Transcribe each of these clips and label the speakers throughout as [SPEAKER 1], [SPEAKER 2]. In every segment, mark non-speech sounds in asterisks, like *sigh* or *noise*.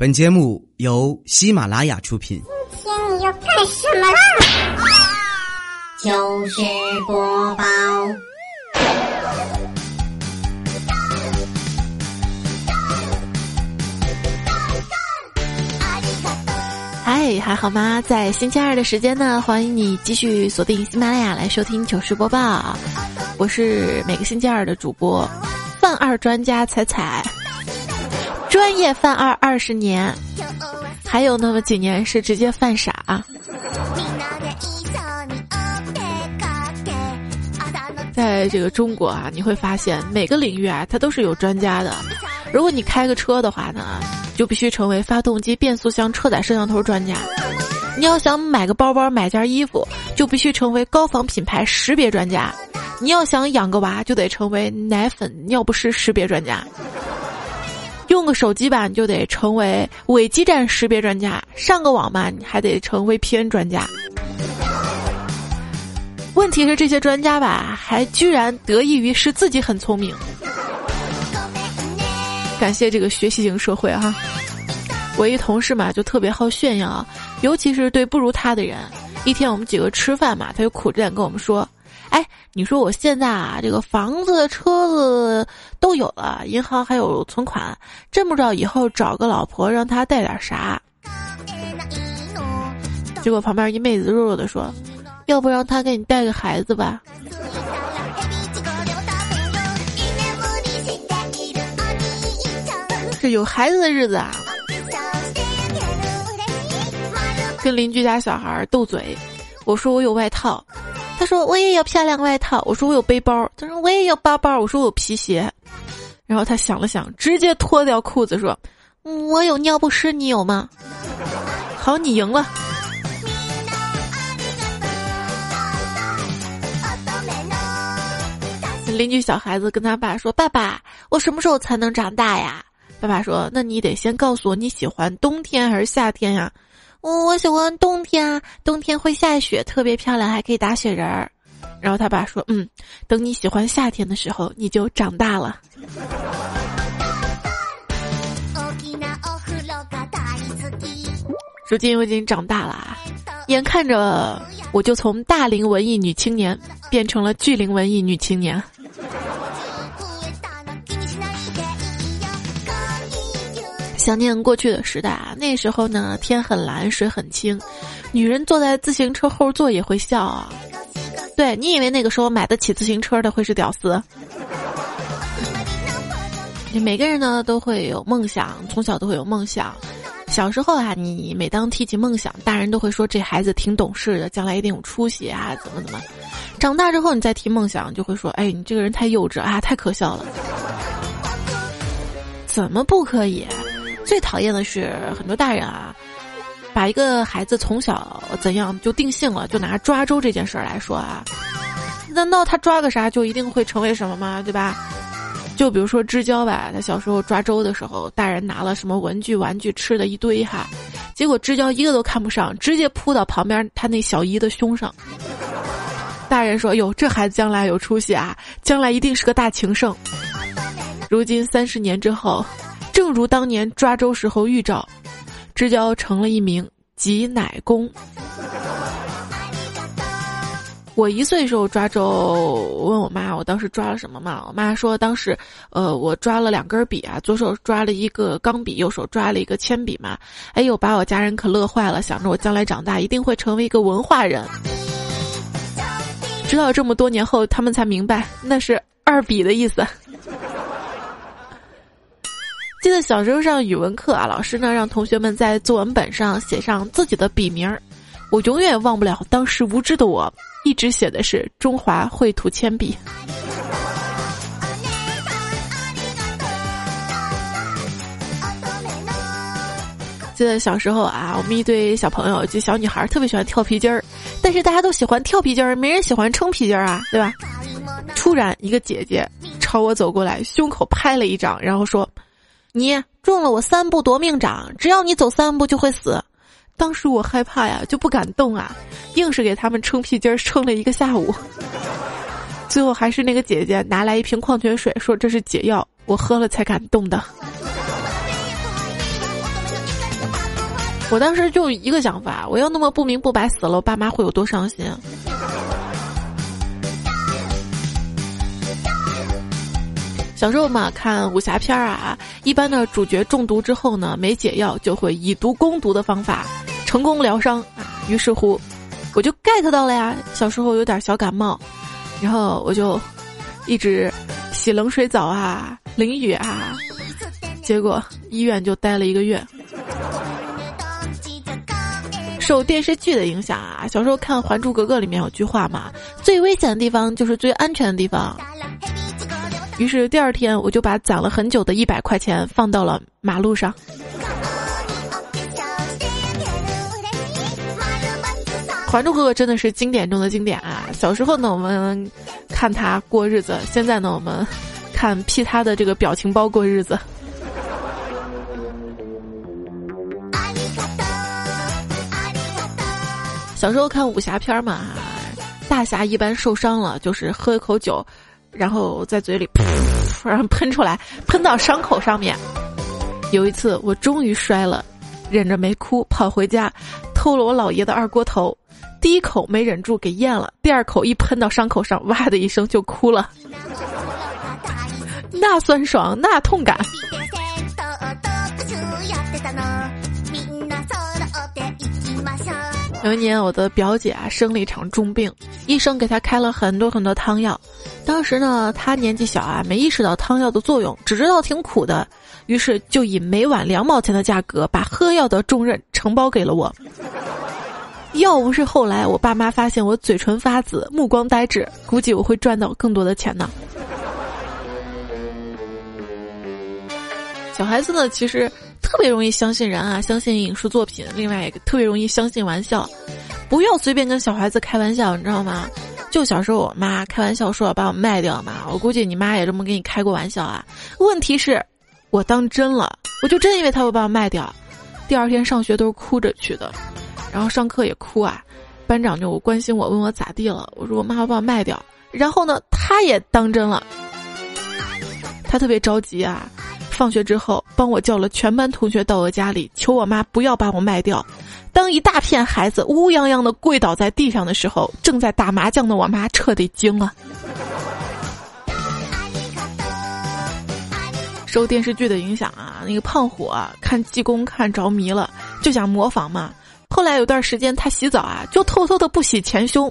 [SPEAKER 1] 本节目由喜马拉雅出品。
[SPEAKER 2] 今天你要干什么啦？
[SPEAKER 3] 糗事播报。
[SPEAKER 4] 嗨，还好吗？在星期二的时间呢，欢迎你继续锁定喜马拉雅来收听糗事播报。我是每个星期二的主播，范二专家彩彩。专业犯二二十年，还有那么几年是直接犯傻。在这个中国啊，你会发现每个领域啊，它都是有专家的。如果你开个车的话呢，就必须成为发动机、变速箱、车载摄像头专家；你要想买个包包、买件衣服，就必须成为高仿品牌识别专家；你要想养个娃，就得成为奶粉、尿不湿识别专家。用个手机吧，你就得成为伪基站识别专家；上个网吧，你还得成为 VPN 专家。问题是这些专家吧，还居然得益于是自己很聪明。感谢这个学习型社会哈！我一同事嘛，就特别好炫耀，尤其是对不如他的人。一天我们几个吃饭嘛，他就苦着脸跟我们说。哎，你说我现在啊，这个房子、车子都有了，银行还有存款，真不知道以后找个老婆让她带点啥。结果旁边一妹子弱弱的说：“要不让他给你带个孩子吧。”这有孩子的日子啊，跟邻居家小孩斗嘴，我说我有外套。他说我也有漂亮外套，我说我有背包，他说我也有包包，我说我有皮鞋，然后他想了想，直接脱掉裤子说：“我有尿不湿，你有吗？”好，你赢了。*laughs* 邻居小孩子跟他爸说：“爸爸，我什么时候才能长大呀？”爸爸说：“那你得先告诉我你喜欢冬天还是夏天呀？”我我喜欢冬天啊，冬天会下雪，特别漂亮，还可以打雪人儿。然后他爸说：“嗯，等你喜欢夏天的时候，你就长大了。”如今我已经长大了，眼看着我就从大龄文艺女青年变成了巨龄文艺女青年。想念过去的时代啊，那时候呢天很蓝，水很清，女人坐在自行车后座也会笑啊。对你以为那个时候买得起自行车的会是屌丝？每个人呢都会有梦想，从小都会有梦想。小时候啊，你每当提起梦想，大人都会说这孩子挺懂事的，将来一定有出息啊，怎么怎么。长大之后你再提梦想，就会说，哎，你这个人太幼稚啊，太可笑了。怎么不可以？最讨厌的是很多大人啊，把一个孩子从小怎样就定性了，就拿抓周这件事儿来说啊，难道他抓个啥就一定会成为什么吗？对吧？就比如说知交吧，他小时候抓周的时候，大人拿了什么文具、玩具、吃的一堆哈，结果知交一个都看不上，直接扑到旁边他那小姨的胸上。大人说：“哟，这孩子将来有出息啊，将来一定是个大情圣。”如今三十年之后。正如当年抓周时候预兆，知交成了一名挤奶工。我一岁时候抓周，问我妈，我当时抓了什么嘛？我妈说当时，呃，我抓了两根笔啊，左手抓了一个钢笔，右手抓了一个铅笔嘛。哎呦，把我家人可乐坏了，想着我将来长大一定会成为一个文化人。直到这么多年后，他们才明白那是二笔的意思。记得小时候上语文课啊，老师呢让同学们在作文本上写上自己的笔名儿，我永远忘不了当时无知的我，一直写的是中华绘图铅笔。记得小时候啊，我们一堆小朋友，就小女孩特别喜欢跳皮筋儿，但是大家都喜欢跳皮筋儿，没人喜欢撑皮筋儿啊，对吧？突然，一个姐姐朝我走过来，胸口拍了一掌，然后说。你中了我三步夺命掌，只要你走三步就会死。当时我害怕呀，就不敢动啊，硬是给他们撑屁筋儿撑了一个下午。*laughs* 最后还是那个姐姐拿来一瓶矿泉水，说这是解药，我喝了才敢动的。我当时就一个想法，我要那么不明不白死了，我爸妈会有多伤心？小时候嘛，看武侠片儿啊，一般的主角中毒之后呢，没解药就会以毒攻毒的方法成功疗伤啊。于是乎，我就 get 到了呀。小时候有点小感冒，然后我就一直洗冷水澡啊，淋雨啊，结果医院就待了一个月。受电视剧的影响啊，小时候看《还珠格格》里面有句话嘛，最危险的地方就是最安全的地方。于是第二天，我就把攒了很久的一百块钱放到了马路上。《还珠格格》真的是经典中的经典啊！小时候呢，我们看他过日子；现在呢，我们看 P 他的这个表情包过日子。小时候看武侠片嘛，大侠一般受伤了就是喝一口酒。然后在嘴里噗，然喷出来，喷到伤口上面。有一次我终于摔了，忍着没哭，跑回家，偷了我姥爷的二锅头，第一口没忍住给咽了，第二口一喷到伤口上，哇的一声就哭了，那酸爽，那痛感。有一年，我的表姐啊生了一场重病，医生给她开了很多很多汤药。当时呢，她年纪小啊，没意识到汤药的作用，只知道挺苦的，于是就以每碗两毛钱的价格把喝药的重任承包给了我。要不是后来我爸妈发现我嘴唇发紫、目光呆滞，估计我会赚到更多的钱呢。小孩子呢，其实。特别容易相信人啊，相信影视作品。另外一个特别容易相信玩笑，不要随便跟小孩子开玩笑，你知道吗？就小时候我妈开玩笑说要把我卖掉嘛，我估计你妈也这么给你开过玩笑啊。问题是，我当真了，我就真以为她会把我卖掉。第二天上学都是哭着去的，然后上课也哭啊。班长就关心我，问我咋地了，我说我妈要把我卖掉。然后呢，他也当真了，他特别着急啊。放学之后，帮我叫了全班同学到我家里，求我妈不要把我卖掉。当一大片孩子乌泱泱的跪倒在地上的时候，正在打麻将的我妈彻底惊了。受电视剧的影响啊，那个胖虎啊，看济公看着迷了，就想模仿嘛。后来有段时间他洗澡啊，就偷偷的不洗前胸，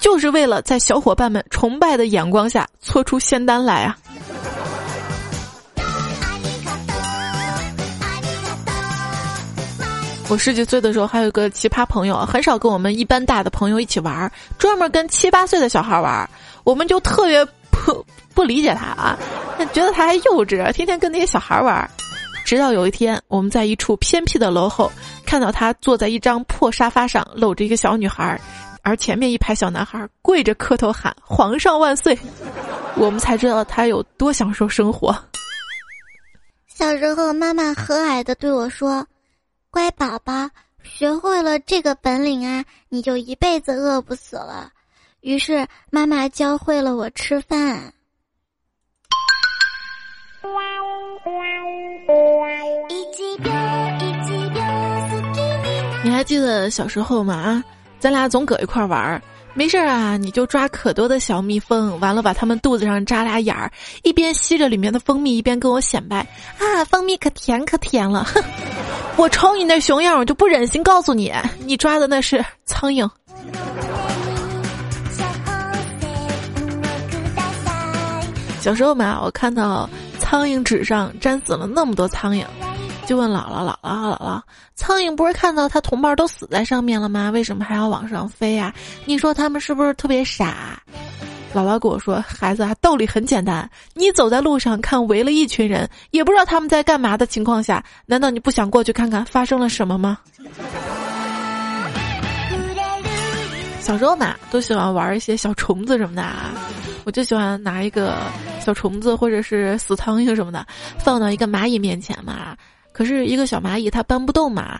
[SPEAKER 4] 就是为了在小伙伴们崇拜的眼光下搓出仙丹来啊。我十几岁的时候还有一个奇葩朋友，很少跟我们一般大的朋友一起玩，专门跟七八岁的小孩玩，我们就特别不不理解他啊，*laughs* 觉得他还幼稚，天天跟那些小孩玩。直到有一天，我们在一处偏僻的楼后看到他坐在一张破沙发上，搂着一个小女孩，而前面一排小男孩跪着磕头喊“皇上万岁”，我们才知道他有多享受生活。
[SPEAKER 2] 小时候，妈妈和蔼的对我说。乖宝宝，学会了这个本领啊，你就一辈子饿不死了。于是妈妈教会了我吃饭。
[SPEAKER 4] 你还记得小时候吗？啊，咱俩总搁一块玩儿。没事儿啊，你就抓可多的小蜜蜂，完了把它们肚子上扎俩眼儿，一边吸着里面的蜂蜜，一边跟我显摆啊，蜂蜜可甜可甜了。哼，*laughs* 我瞅你那熊样，我就不忍心告诉你，你抓的那是苍蝇。小时候嘛，我看到苍蝇纸上粘死了那么多苍蝇。就问姥姥姥姥姥姥，苍蝇不是看到它同伴都死在上面了吗？为什么还要往上飞呀？你说他们是不是特别傻？姥姥跟我说，孩子啊，道理很简单，你走在路上看围了一群人，也不知道他们在干嘛的情况下，难道你不想过去看看发生了什么吗？小时候嘛，都喜欢玩一些小虫子什么的啊，我就喜欢拿一个小虫子或者是死苍蝇什么的，放到一个蚂蚁面前嘛。可是，一个小蚂蚁它搬不动嘛。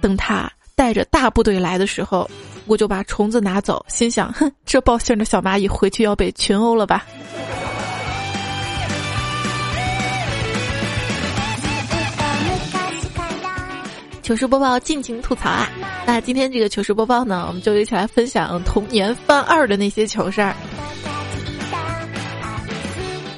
[SPEAKER 4] 等它带着大部队来的时候，我就把虫子拿走，心想：哼，这报信的小蚂蚁回去要被群殴了吧。糗事播报尽情吐槽啊！那今天这个糗事播报呢，我们就一起来分享童年犯二的那些糗事儿。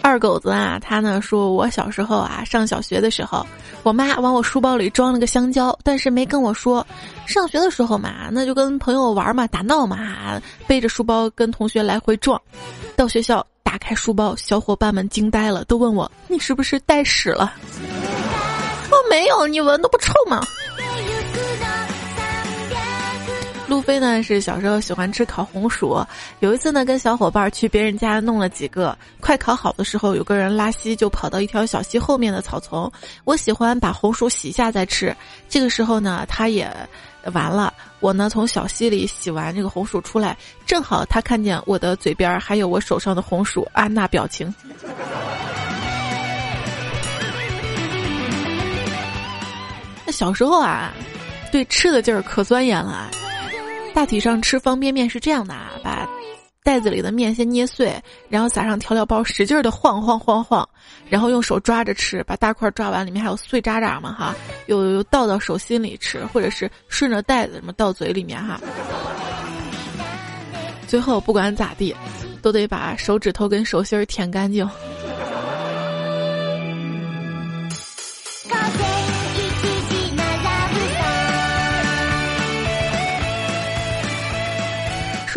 [SPEAKER 4] 二狗子啊，他呢说，我小时候啊，上小学的时候，我妈往我书包里装了个香蕉，但是没跟我说。上学的时候嘛，那就跟朋友玩嘛，打闹嘛，背着书包跟同学来回撞。到学校打开书包，小伙伴们惊呆了，都问我：“你是不是带屎了？”我没有，你闻都不臭吗？路飞呢是小时候喜欢吃烤红薯，有一次呢跟小伙伴去别人家弄了几个，快烤好的时候，有个人拉稀就跑到一条小溪后面的草丛。我喜欢把红薯洗一下再吃，这个时候呢他也完了。我呢从小溪里洗完这个红薯出来，正好他看见我的嘴边还有我手上的红薯，啊那表情。那小时候啊，对吃的劲儿可钻研了啊。大体上吃方便面是这样的啊，把袋子里的面先捏碎，然后撒上调料包，使劲的晃晃晃晃，然后用手抓着吃，把大块抓完，里面还有碎渣渣嘛哈，又又倒到手心里吃，或者是顺着袋子什么倒嘴里面哈。最后不管咋地，都得把手指头跟手心舔干净。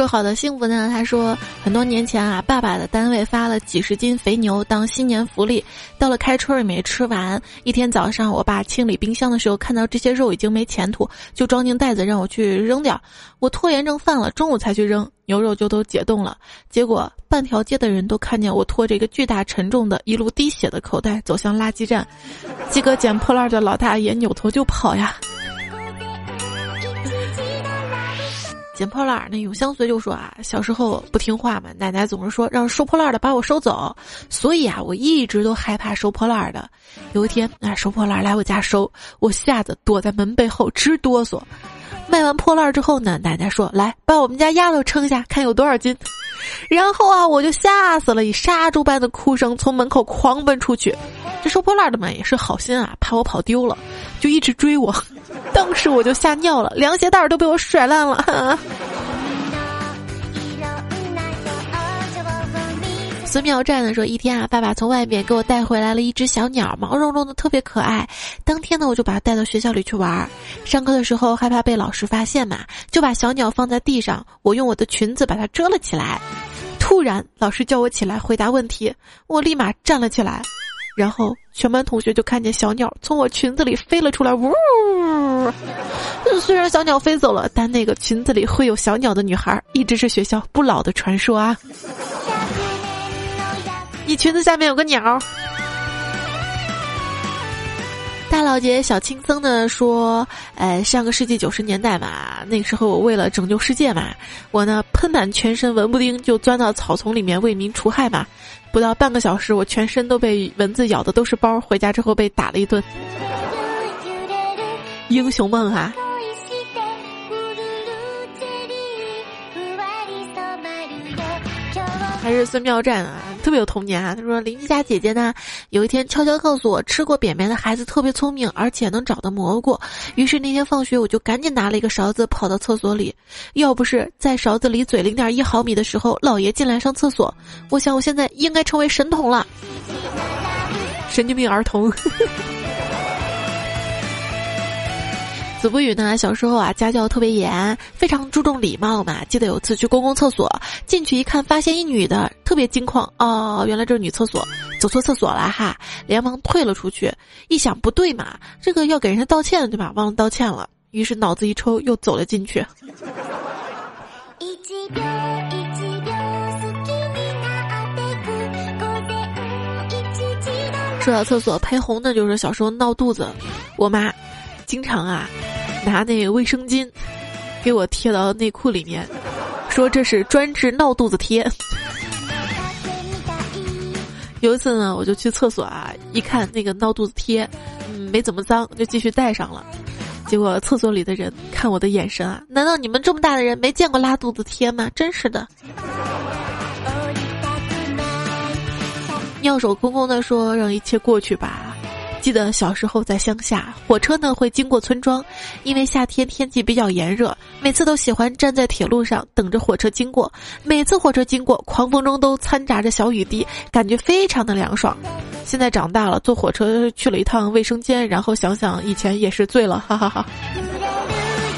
[SPEAKER 4] 说好的幸福呢？他说很多年前啊，爸爸的单位发了几十斤肥牛当新年福利，到了开春也没吃完。一天早上，我爸清理冰箱的时候，看到这些肉已经没前途，就装进袋子让我去扔掉。我拖延症犯了，中午才去扔，牛肉就都解冻了。结果半条街的人都看见我拖着一个巨大沉重的、一路滴血的口袋走向垃圾站，几个捡破烂的老大爷扭头就跑呀。捡破烂儿，那永相随就说啊，小时候不听话嘛，奶奶总是说让收破烂的把我收走，所以啊，我一直都害怕收破烂的。有一天，啊，收破烂来我家收，我吓得躲在门背后直哆嗦。卖完破烂之后呢，奶奶说来把我们家丫头称一下，看有多少斤。然后啊，我就吓死了，以杀猪般的哭声从门口狂奔出去。这收破烂的嘛也是好心啊，怕我跑丢了，就一直追我。*laughs* 当时我就吓尿了，凉鞋带都被我甩烂了。孙妙站的说，一天啊，爸爸从外面给我带回来了一只小鸟，毛茸茸的，特别可爱。当天呢，我就把它带到学校里去玩。上课的时候害怕被老师发现嘛，就把小鸟放在地上，我用我的裙子把它遮了起来。突然，老师叫我起来回答问题，我立马站了起来。然后全班同学就看见小鸟从我裙子里飞了出来，呜！*laughs* 虽然小鸟飞走了，但那个裙子里会有小鸟的女孩一直是学校不老的传说啊！你裙子下面有个鸟。大老姐小青僧的说：“呃，上个世纪九十年代嘛，那时候我为了拯救世界嘛，我呢喷满全身蚊不叮，就钻到草丛里面为民除害嘛。不到半个小时，我全身都被蚊子咬的都是包，回家之后被打了一顿。英雄梦啊。”还是孙妙战啊，特别有童年啊。他说邻居家姐姐呢，有一天悄悄告诉我，吃过扁扁的孩子特别聪明，而且能找到蘑菇。于是那天放学，我就赶紧拿了一个勺子跑到厕所里。要不是在勺子里嘴零点一毫米的时候，姥爷进来上厕所，我想我现在应该成为神童了。神经病儿童。子不语呢，小时候啊，家教特别严，非常注重礼貌嘛。记得有次去公共厕所，进去一看，发现一女的，特别惊慌。哦，原来这是女厕所，走错厕所了哈，连忙退了出去。一想不对嘛，这个要给人家道歉对吧？忘了道歉了，于是脑子一抽，又走了进去。说到厕所配红的，就是小时候闹肚子，我妈。经常啊，拿那卫生巾给我贴到内裤里面，说这是专治闹肚子贴。*laughs* 有一次呢，我就去厕所啊，一看那个闹肚子贴，嗯，没怎么脏，就继续带上了。结果厕所里的人看我的眼神啊，难道你们这么大的人没见过拉肚子贴吗？真是的。*laughs* 妙手空空的说让一切过去吧。记得小时候在乡下，火车呢会经过村庄，因为夏天天气比较炎热，每次都喜欢站在铁路上等着火车经过。每次火车经过，狂风中都掺杂着小雨滴，感觉非常的凉爽。现在长大了，坐火车去了一趟卫生间，然后想想以前也是醉了，哈哈哈。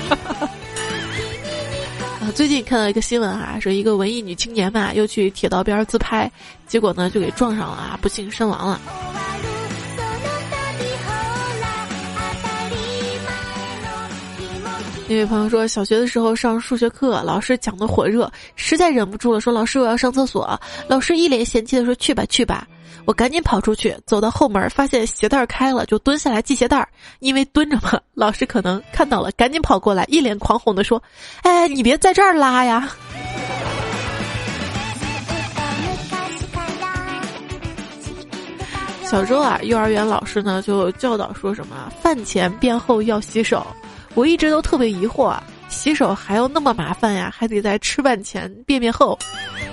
[SPEAKER 4] *laughs* 啊，最近看到一个新闻啊，说一个文艺女青年嘛，又去铁道边自拍，结果呢就给撞上了啊，不幸身亡了。那位朋友说，小学的时候上数学课，老师讲的火热，实在忍不住了，说老师我要上厕所。老师一脸嫌弃的说去吧去吧，我赶紧跑出去，走到后门，发现鞋带开了，就蹲下来系鞋带。因为蹲着嘛，老师可能看到了，赶紧跑过来，一脸狂哄的说：“哎，你别在这儿拉呀！”小时候啊，幼儿园老师呢就教导说什么饭前便后要洗手。我一直都特别疑惑，洗手还要那么麻烦呀？还得在吃饭前便便后，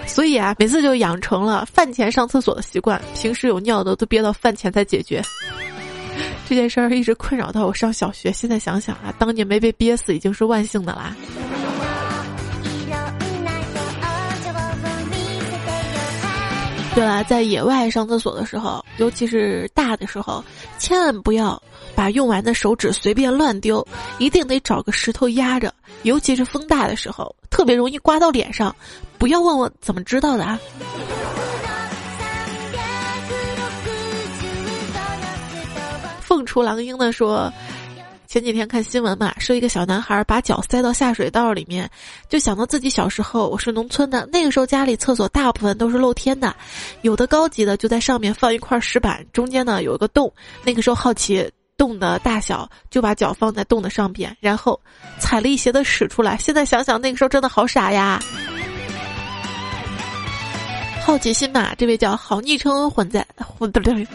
[SPEAKER 4] 所以啊，每次就养成了饭前上厕所的习惯。平时有尿的都憋到饭前再解决。这件事儿一直困扰到我上小学。现在想想啊，当年没被憋死已经是万幸的啦。对了，在野外上厕所的时候，尤其是大的时候，千万不要。把用完的手指随便乱丢，一定得找个石头压着。尤其是风大的时候，特别容易刮到脸上。不要问我怎么知道的啊！凤雏狼鹰的说，前几天看新闻嘛，说一个小男孩把脚塞到下水道里面，就想到自己小时候，我是农村的，那个时候家里厕所大部分都是露天的，有的高级的就在上面放一块石板，中间呢有一个洞。那个时候好奇。洞的大小，就把脚放在洞的上边，然后踩了一鞋的屎出来。现在想想，那个时候真的好傻呀！好奇心嘛，这位叫好昵称混在混对对，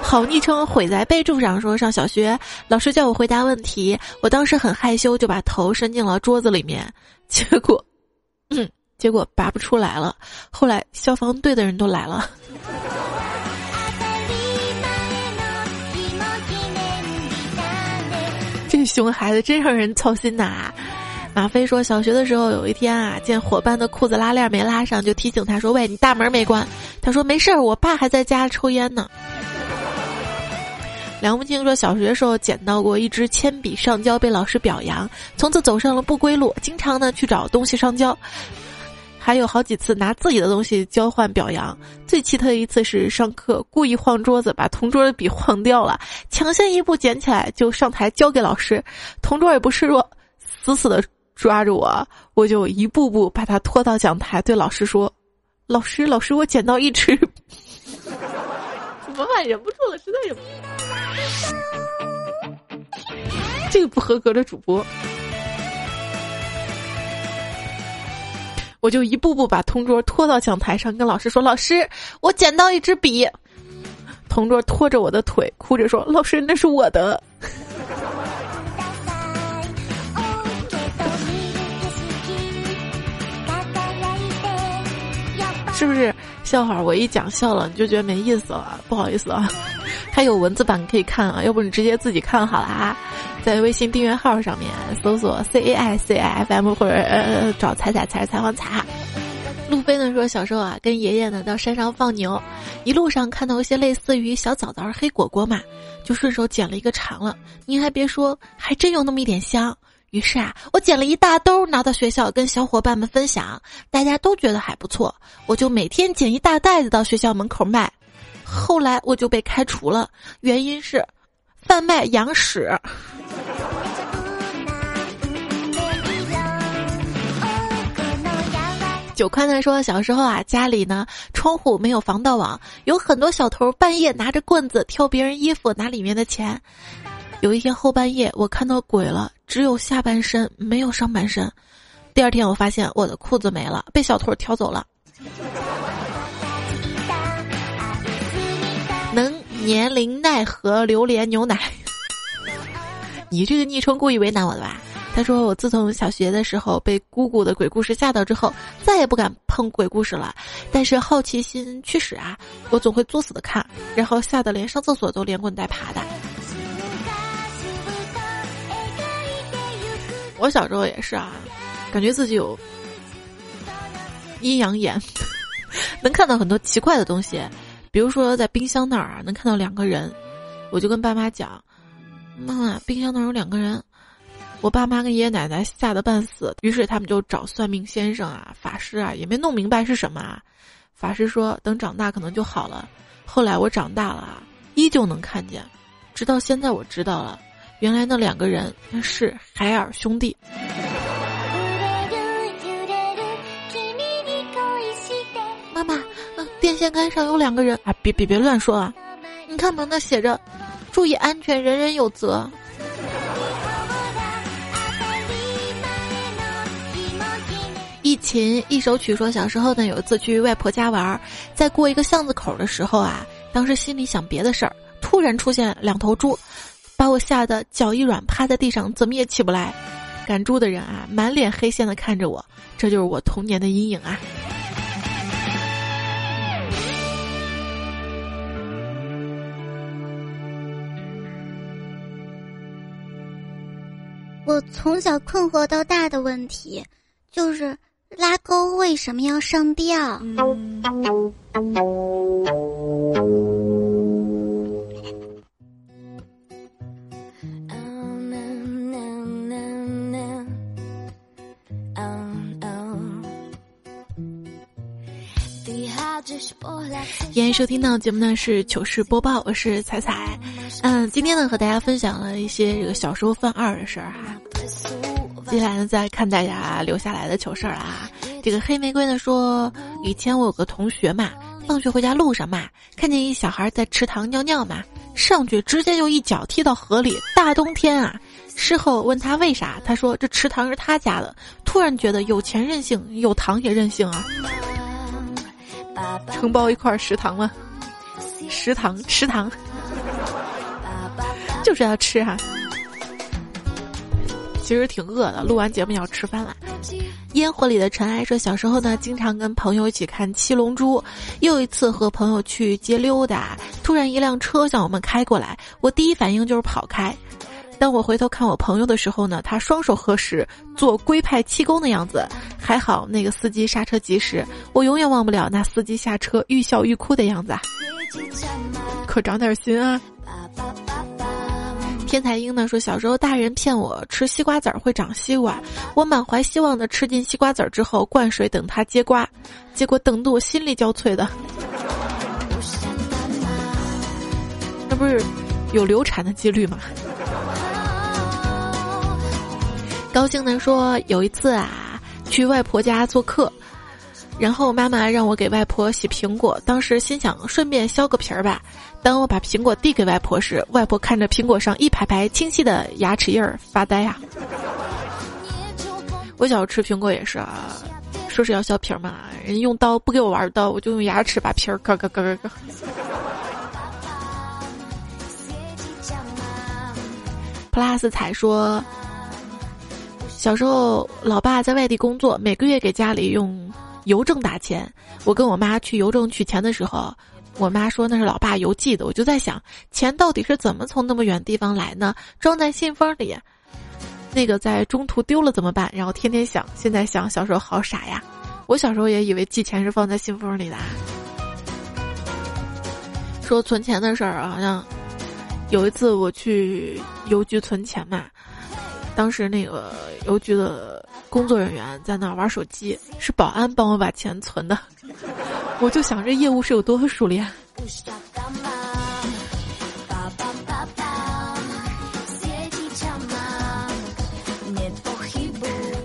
[SPEAKER 4] 好昵称毁在备注上。说上小学，老师叫我回答问题，我当时很害羞，就把头伸进了桌子里面，结果，嗯，结果拔不出来了。后来消防队的人都来了。这熊孩子真让人操心呐！*laughs* 马飞说，小学的时候有一天啊，见伙伴的裤子拉链没拉上，就提醒他说：“喂，你大门没关。”他说：“没事儿，我爸还在家抽烟呢。”梁文清说，小学时候捡到过一支铅笔上交，被老师表扬，从此走上了不归路，经常呢去找东西上交。还有好几次拿自己的东西交换表扬，最奇特的一次是上课故意晃桌子，把同桌的笔晃掉了，抢先一步捡起来就上台交给老师，同桌也不示弱，死死的抓着我，我就一步步把他拖到讲台，对老师说：“ *laughs* 老师，老师，我捡到一支。*laughs* ”怎么办？忍不住了，实在忍不住。这个不合格的主播。我就一步步把同桌拖到讲台上，跟老师说：“老师，我捡到一支笔。”同桌拖着我的腿，哭着说：“老师，那是我的。”是不是笑话？我一讲笑了，你就觉得没意思了？不好意思啊，*laughs* 还有文字版可以看啊，要不你直接自己看好了啊。在微信订阅号上面搜索 C A I C I F M 或者呃找彩彩才是采访彩。路飞呢说小时候啊跟爷爷呢到山上放牛，一路上看到一些类似于小枣枣、黑果果嘛，就顺手捡了一个尝了。您还别说，还真有那么一点香。于是啊，我捡了一大兜拿到学校跟小伙伴们分享，大家都觉得还不错。我就每天捡一大袋子到学校门口卖。后来我就被开除了，原因是贩卖羊屎。九宽呢说，小时候啊，家里呢窗户没有防盗网，有很多小偷半夜拿着棍子挑别人衣服拿里面的钱。有一天后半夜，我看到鬼了，只有下半身没有上半身。第二天我发现我的裤子没了，被小偷挑走了。能年龄奈何榴莲牛奶，*laughs* 你这个昵称故意为难我的吧？他说：“我自从小学的时候被姑姑的鬼故事吓到之后，再也不敢碰鬼故事了。但是好奇心驱使啊，我总会作死的看，然后吓得连上厕所都连滚带爬的。我小时候也是啊，感觉自己有阴阳眼，*laughs* 能看到很多奇怪的东西，比如说在冰箱那儿啊，能看到两个人，我就跟爸妈讲：妈妈，冰箱那儿有两个人。”我爸妈跟爷爷奶奶吓得半死，于是他们就找算命先生啊、法师啊，也没弄明白是什么啊。法师说等长大可能就好了。后来我长大了，依旧能看见，直到现在我知道了，原来那两个人是海尔兄弟。妈妈，电线杆上有两个人啊！别别别乱说啊！你看嘛，那写着“注意安全，人人有责”。一琴一首曲说，小时候呢，有一次去外婆家玩，在过一个巷子口的时候啊，当时心里想别的事儿，突然出现两头猪，把我吓得脚一软，趴在地上，怎么也起不来。赶猪的人啊，满脸黑线的看着我，这就是我童年的阴影啊。
[SPEAKER 2] 我从小困惑到大的问题，就是。拉钩为什么要上吊？
[SPEAKER 4] 欢迎收听到节目呢是糗事播报，我是彩彩。嗯，今天呢和大家分享了一些这个小时候犯二的事儿哈。接下来呢，再看大家留下来的糗事儿啊。这个黑玫瑰呢说，以前我有个同学嘛，放学回家路上嘛，看见一小孩在池塘尿尿嘛，上去直接就一脚踢到河里。大冬天啊，事后问他为啥，他说这池塘是他家的。突然觉得有钱任性，有糖也任性啊。承包一块食堂吗？食堂，食堂，*laughs* 就是要吃哈。其实挺饿的，录完节目要吃饭了。烟火里的尘埃说，小时候呢，经常跟朋友一起看《七龙珠》。又一次和朋友去街溜达，突然一辆车向我们开过来，我第一反应就是跑开。当我回头看我朋友的时候呢，他双手合十做龟派气功的样子。还好那个司机刹车及时，我永远忘不了那司机下车欲笑欲哭的样子。可长点心啊！天才英呢说，小时候大人骗我吃西瓜籽儿会长西瓜，我满怀希望的吃进西瓜籽儿之后灌水等它结瓜，结果等得我心力交瘁的。那不是有流产的几率吗？高兴的说，有一次啊，去外婆家做客。然后妈妈让我给外婆洗苹果，当时心想顺便削个皮儿吧。当我把苹果递给外婆时，外婆看着苹果上一排排清晰的牙齿印儿发呆呀。我小时候吃苹果也是啊，说是要削皮儿嘛，人用刀不给我玩刀，我就用牙齿把皮儿咯咯咯咯咯。Plus 彩说，小时候老爸在外地工作，每个月给家里用。邮政打钱，我跟我妈去邮政取钱的时候，我妈说那是老爸邮寄的，我就在想，钱到底是怎么从那么远地方来呢？装在信封里，那个在中途丢了怎么办？然后天天想，现在想小时候好傻呀！我小时候也以为寄钱是放在信封里的。说存钱的事儿，好像有一次我去邮局存钱嘛，当时那个邮局的。工作人员在那玩手机，是保安帮我把钱存的，我就想这业务是有多熟练。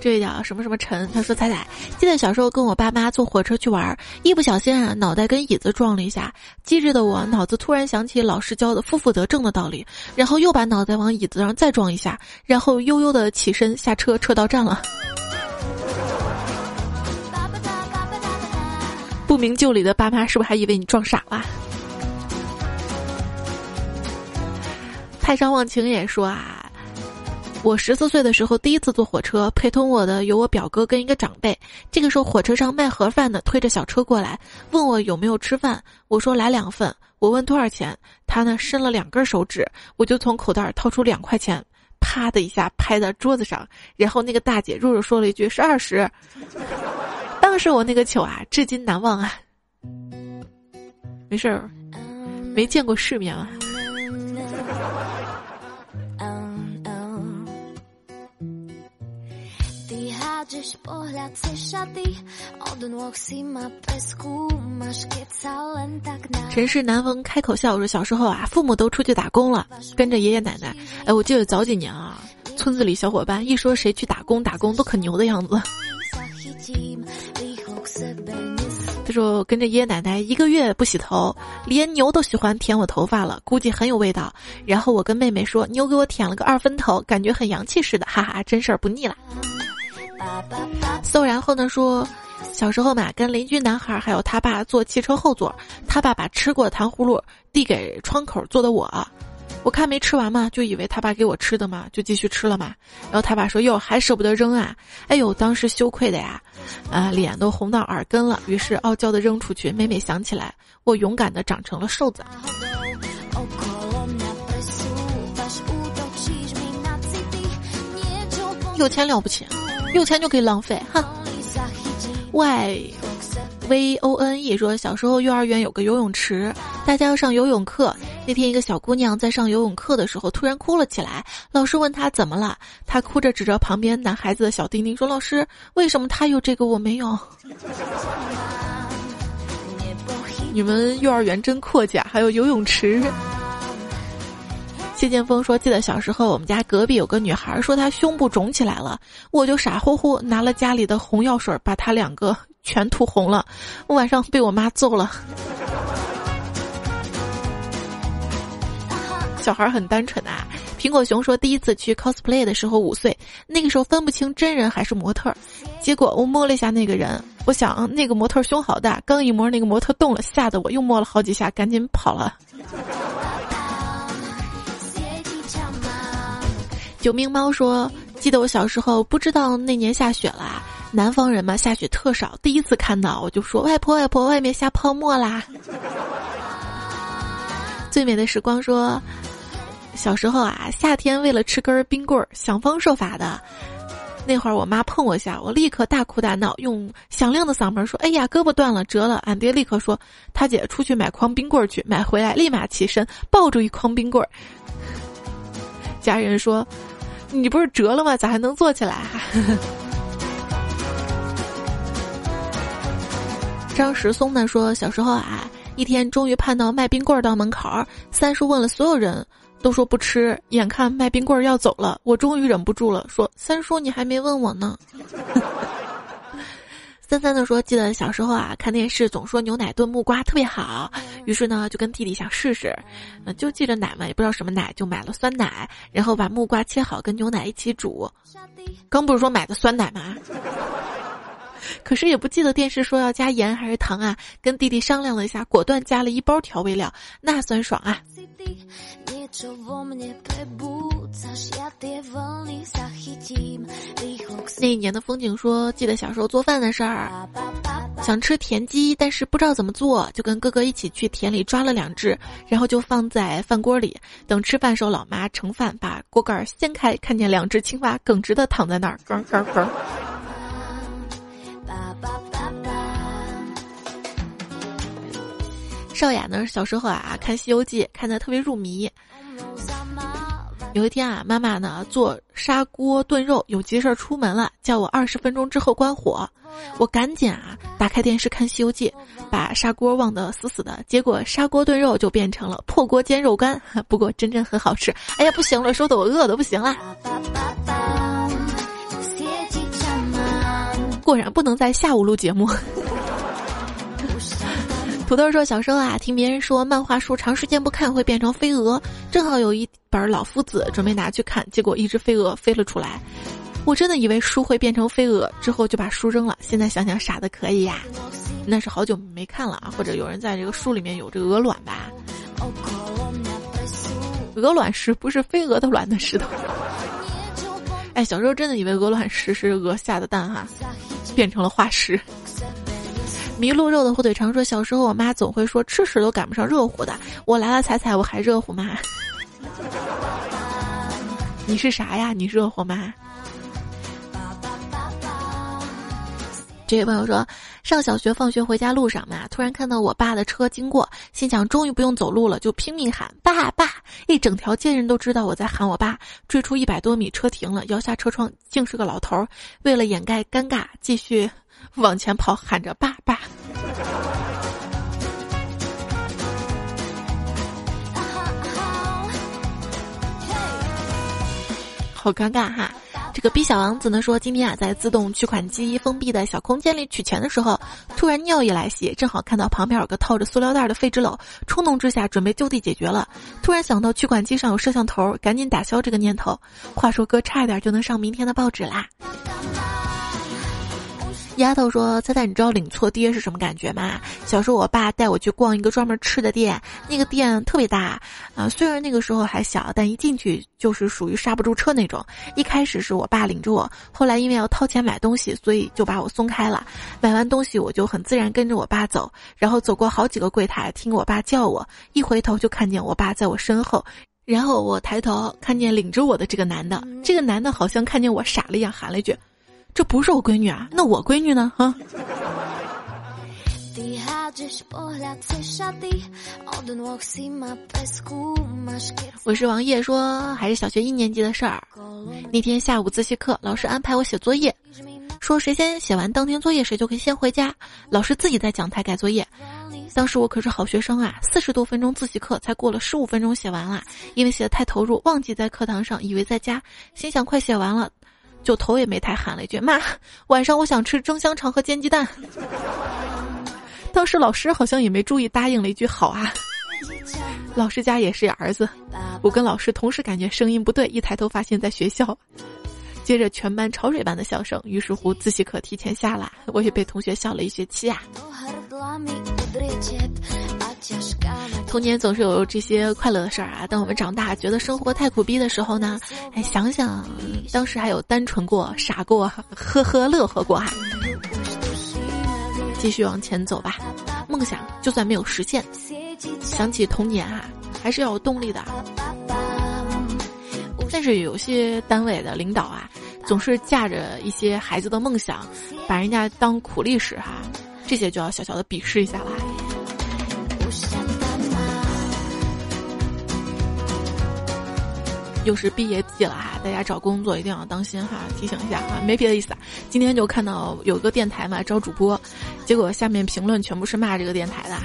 [SPEAKER 4] 这位叫什么什么陈，他说：“彩彩，记得小时候跟我爸妈坐火车去玩，一不小心啊，脑袋跟椅子撞了一下。机智的我脑子突然想起老师教的负负得正的道理，然后又把脑袋往椅子上再撞一下，然后悠悠的起身下车，车到站了。*laughs* 不明就里的爸妈是不是还以为你撞傻了？”太上忘情也说啊。我十四岁的时候第一次坐火车，陪同我的有我表哥跟一个长辈。这个时候火车上卖盒饭的推着小车过来，问我有没有吃饭。我说来两份。我问多少钱，他呢伸了两根手指，我就从口袋掏出两块钱，啪的一下拍在桌子上。然后那个大姐弱弱说了一句是二十。当时我那个糗啊，至今难忘啊。没事儿，没见过世面啊。陈氏南风开口笑说：“小时候啊，父母都出去打工了，跟着爷爷奶奶。哎，我记得早几年啊，村子里小伙伴一说谁去打工，打工都可牛的样子。他说跟着爷爷奶奶一个月不洗头，连牛都喜欢舔我头发了，估计很有味道。然后我跟妹妹说，牛给我舔了个二分头，感觉很洋气似的，哈哈，真事儿不腻了。”搜然后呢说，小时候嘛，跟邻居男孩还有他爸坐汽车后座，他爸把吃过的糖葫芦递给窗口坐的我，我看没吃完嘛，就以为他爸给我吃的嘛，就继续吃了嘛。然后他爸说哟，还舍不得扔啊？哎呦，当时羞愧的呀，啊，脸都红到耳根了。于是傲娇的扔出去。每每想起来，我勇敢的长成了瘦子。有钱了不起。有钱就可以浪费，哈。Y V O N E 说，小时候幼儿园有个游泳池，大家要上游泳课。那天一个小姑娘在上游泳课的时候突然哭了起来，老师问她怎么了，她哭着指着旁边男孩子的小丁丁说：“老师，为什么他有这个我没有？”你们幼儿园真阔气，还有游泳池。谢剑锋说：“记得小时候，我们家隔壁有个女孩说她胸部肿起来了，我就傻乎乎拿了家里的红药水，把她两个全涂红了。我晚上被我妈揍了。小孩很单纯啊。”苹果熊说：“第一次去 cosplay 的时候五岁，那个时候分不清真人还是模特，结果我摸了一下那个人，我想那个模特胸好大，刚一摸那个模特动了，吓得我又摸了好几下，赶紧跑了。”九命猫说：“记得我小时候不知道那年下雪了，南方人嘛下雪特少，第一次看到我就说外婆外婆外面下泡沫啦。”最美的时光说：“小时候啊，夏天为了吃根冰棍儿，想方设法的。那会儿我妈碰我一下，我立刻大哭大闹，用响亮的嗓门说：‘哎呀，胳膊断了，折了。’俺爹立刻说：‘他姐出去买筐冰棍儿去，买回来立马起身抱住一筐冰棍儿。’家人说。”你不是折了吗？咋还能坐起来？*laughs* 张石松呢说，小时候啊，一天终于盼到卖冰棍儿到门口儿，三叔问了所有人都说不吃，眼看卖冰棍儿要走了，我终于忍不住了，说：“三叔，你还没问我呢。”三三的说：“记得小时候啊，看电视总说牛奶炖木瓜特别好，于是呢就跟弟弟想试试，嗯，就记着奶嘛，也不知道什么奶，就买了酸奶，然后把木瓜切好跟牛奶一起煮。刚不是说买的酸奶吗？*laughs* 可是也不记得电视说要加盐还是糖啊，跟弟弟商量了一下，果断加了一包调味料，那酸爽啊！”那一年的风景说：“记得小时候做饭的事儿，想吃田鸡，但是不知道怎么做，就跟哥哥一起去田里抓了两只，然后就放在饭锅里。等吃饭时候，老妈盛饭，把锅盖掀开，看见两只青蛙耿直的躺在那儿，咯咯咯。”少雅呢，小时候啊看《西游记》看的特别入迷。有一天啊，妈妈呢做砂锅炖肉，有急事儿出门了，叫我二十分钟之后关火。我赶紧啊打开电视看《西游记》，把砂锅忘得死死的，结果砂锅炖肉就变成了破锅煎肉干。*laughs* 不过真真很好吃。哎呀，不行了，说的我饿的不行了。果然不能在下午录节目。土豆说：“小时候啊，听别人说漫画书长时间不看会变成飞蛾，正好有一本老夫子，准备拿去看，结果一只飞蛾飞了出来。我真的以为书会变成飞蛾，之后就把书扔了。现在想想傻的可以呀，那是好久没看了啊，或者有人在这个书里面有这个鹅卵吧？鹅卵石不是飞蛾的卵的石头。”哎，小时候真的以为鹅卵石是鹅下的蛋哈，变成了化石。麋鹿肉的火腿肠说：“小时候我妈总会说吃屎都赶不上热乎的，我来了踩踩我还热乎吗？*laughs* 你是啥呀？你热乎吗？”这位朋友说，上小学放学回家路上嘛，突然看到我爸的车经过，心想终于不用走路了，就拼命喊爸爸，一整条街人都知道我在喊我爸。追出一百多米，车停了，摇下车窗，竟是个老头儿。为了掩盖尴尬，继续往前跑，喊着爸爸。好尴尬哈。这个逼小王子呢说，今天啊在自动取款机封闭的小空间里取钱的时候，突然尿意来袭，正好看到旁边有个套着塑料袋的废纸篓，冲动之下准备就地解决了。突然想到取款机上有摄像头，赶紧打消这个念头。话说哥差一点就能上明天的报纸啦。丫头说：“猜猜你知道领错爹是什么感觉吗？小时候我爸带我去逛一个专门吃的店，那个店特别大，啊，虽然那个时候还小，但一进去就是属于刹不住车那种。一开始是我爸领着我，后来因为要掏钱买东西，所以就把我松开了。买完东西我就很自然跟着我爸走，然后走过好几个柜台，听我爸叫我，一回头就看见我爸在我身后，然后我抬头看见领着我的这个男的，这个男的好像看见我傻了一样，喊了一句。”这不是我闺女啊，那我闺女呢？哈。我是王烨，说还是小学一年级的事儿。那天下午自习课，老师安排我写作业，说谁先写完当天作业，谁就可以先回家。老师自己在讲台改作业。当时我可是好学生啊，四十多分钟自习课才过了十五分钟写完了，因为写的太投入，忘记在课堂上，以为在家，心想快写完了。就头也没抬，喊了一句：“妈，晚上我想吃蒸香肠和煎鸡蛋。”当时老师好像也没注意，答应了一句：“好啊。”老师家也是儿子，我跟老师同时感觉声音不对，一抬头发现在学校。接着全班潮水般的笑声，于是乎自习课提前下了，我也被同学笑了一学期啊。童年总是有这些快乐的事儿啊！当我们长大觉得生活太苦逼的时候呢，哎，想想当时还有单纯过、傻过、呵呵乐呵过哈。继续往前走吧，梦想就算没有实现，想起童年啊，还是要有动力的。但是有些单位的领导啊，总是架着一些孩子的梦想，把人家当苦力使哈，这些就要小小的鄙视一下啦。又是毕业季了哈，大家找工作一定要当心哈，提醒一下哈，没别的意思啊。今天就看到有个电台嘛招主播，结果下面评论全部是骂这个电台的哈。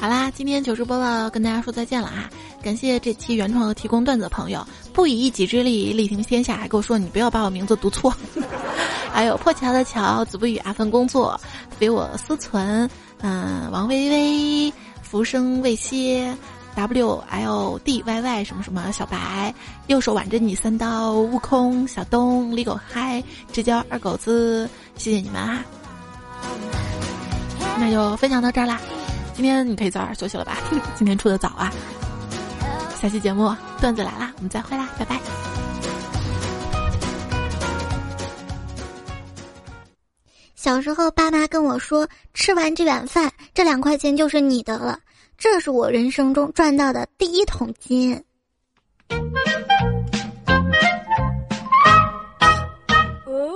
[SPEAKER 4] 好啦，今天糗事播报跟大家说再见了哈，感谢这期原创和提供段子的朋友，不以一己之力力挺天下，还跟我说你不要把我名字读错。还有破桥的桥，子不语阿芬工作，非我思存，嗯，王微微，浮生未歇，W L D Y Y 什么什么小白，右手挽着你三刀，悟空，小东，李狗嗨，直交二狗子，谢谢你们啊！那就分享到这儿啦，今天你可以早点休息了吧？*laughs* 今天出的早啊！下期节目段子来啦，我们再会啦，拜拜。
[SPEAKER 2] 小时候，爸妈跟我说：“吃完这碗饭，这两块钱就是你的了。”这是我人生中赚到的第一桶金。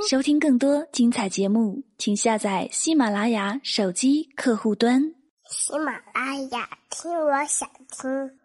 [SPEAKER 5] 收听更多精彩节目，请下载喜马拉雅手机客户端。
[SPEAKER 6] 喜马拉雅，听我想听。